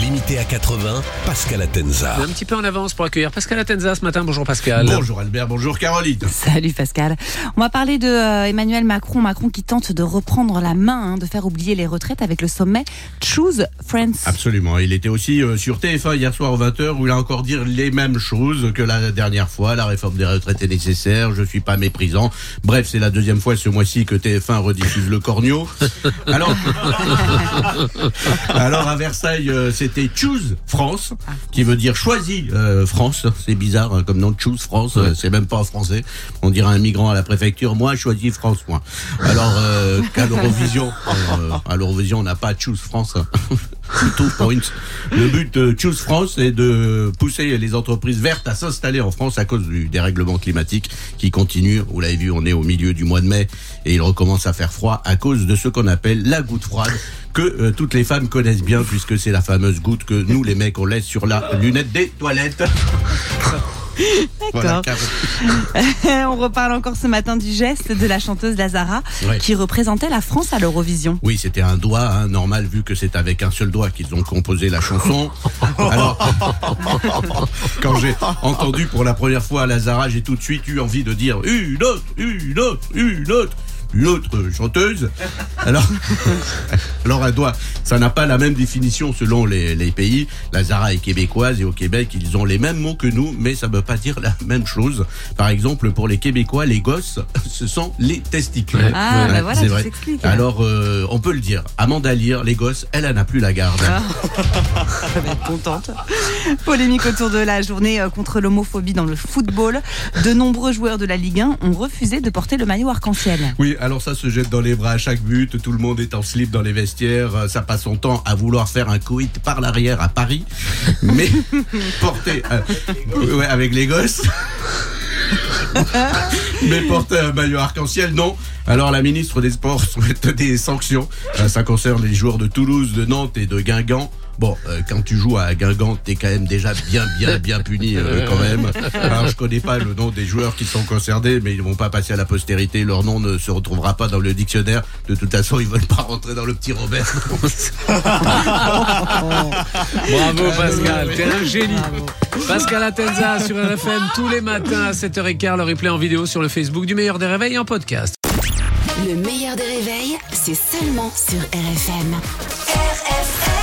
Limité à 80, Pascal Atenza. Un petit peu en avance pour accueillir Pascal Atenza ce matin. Bonjour Pascal. Bonjour Albert, bonjour Caroline. Salut Pascal. On va parler de euh, Emmanuel Macron. Macron qui tente de reprendre la main, hein, de faire oublier les retraites avec le sommet Choose Friends. Absolument. Il était aussi euh, sur TF1 hier soir aux 20h où il a encore dit les mêmes choses que la dernière fois. La réforme des retraites est nécessaire. Je suis pas méprisant. Bref, c'est la deuxième fois ce mois-ci que TF1 rediffuse le corneau. Alors, alors à Versailles, euh, c'était Choose France, qui veut dire choisis euh, France. C'est bizarre hein, comme nom Choose France. euh, c'est même pas en français. On dirait un migrant à la préfecture. Moi, choisis France. Moi. Alors euh, qu'à l'Eurovision, euh, à l'Eurovision, on n'a pas Choose France. hein. Points. Le but de Choose France est de pousser les entreprises vertes à s'installer en France à cause du dérèglement climatique qui continue. Vous l'avez vu, on est au milieu du mois de mai et il recommence à faire froid à cause de ce qu'on appelle la goutte froide que euh, toutes les femmes connaissent bien puisque c'est la fameuse goutte que nous les mecs on laisse sur la lunette des toilettes. D'accord. On reparle encore ce matin du geste de la chanteuse Lazara Ouais. qui représentait la France à l'Eurovision. Oui, c'était un doigt, hein, normal, vu que c'est avec un seul doigt qu'ils ont composé la chanson. Alors, quand j'ai entendu pour la première fois Lazara, j'ai tout de suite eu envie de dire une autre, une autre, une autre, une autre chanteuse. Alors, alors un doigt, ça n'a pas la même définition selon les, les pays. Lazara est québécoise et au Québec, ils ont les mêmes mots que nous, mais ça ne veut pas dire la même chose. Par exemple, pour les Québécois, les gosses, ce sont les testicules. Ah, bah voilà, c'est tout vrai. s'explique. Alors, euh, on peut le dire. Amanda Lear, les gosses, elle, elle n'a plus la garde. Ah. Elle va être contente. Polémique autour de la journée euh, contre l'homophobie dans le football. De nombreux joueurs de la Ligue 1 ont refusé de porter le maillot arc-en-ciel. Oui, alors ça se jette dans les bras à chaque but. Tout le monde est en slip dans les vestiaires. Euh, Ça passe son temps à vouloir faire un coït par l'arrière à Paris. Mais porter euh, ouais, avec les gosses. Mais porter un maillot arc-en-ciel, non. Alors la ministre des Sports souhaite des sanctions. Euh, Ça concerne les joueurs de Toulouse, de Nantes et de Guingamp. Bon, euh, quand tu joues à Guingamp, t'es quand même déjà bien, bien, bien puni euh, quand même. Alors je connais pas le nom des joueurs qui sont concernés, mais ils vont pas passer à la postérité. Leur nom ne se retrouvera pas dans le dictionnaire. De toute façon, ils veulent pas rentrer dans le petit Robert. Bravo Pascal, t'es un génie. Pascal Atenza sur RFM tous les matins à 7h15, le replay en vidéo sur le Facebook du meilleur des réveils et en podcast. Le meilleur des réveils, c'est seulement sur RFM. RFM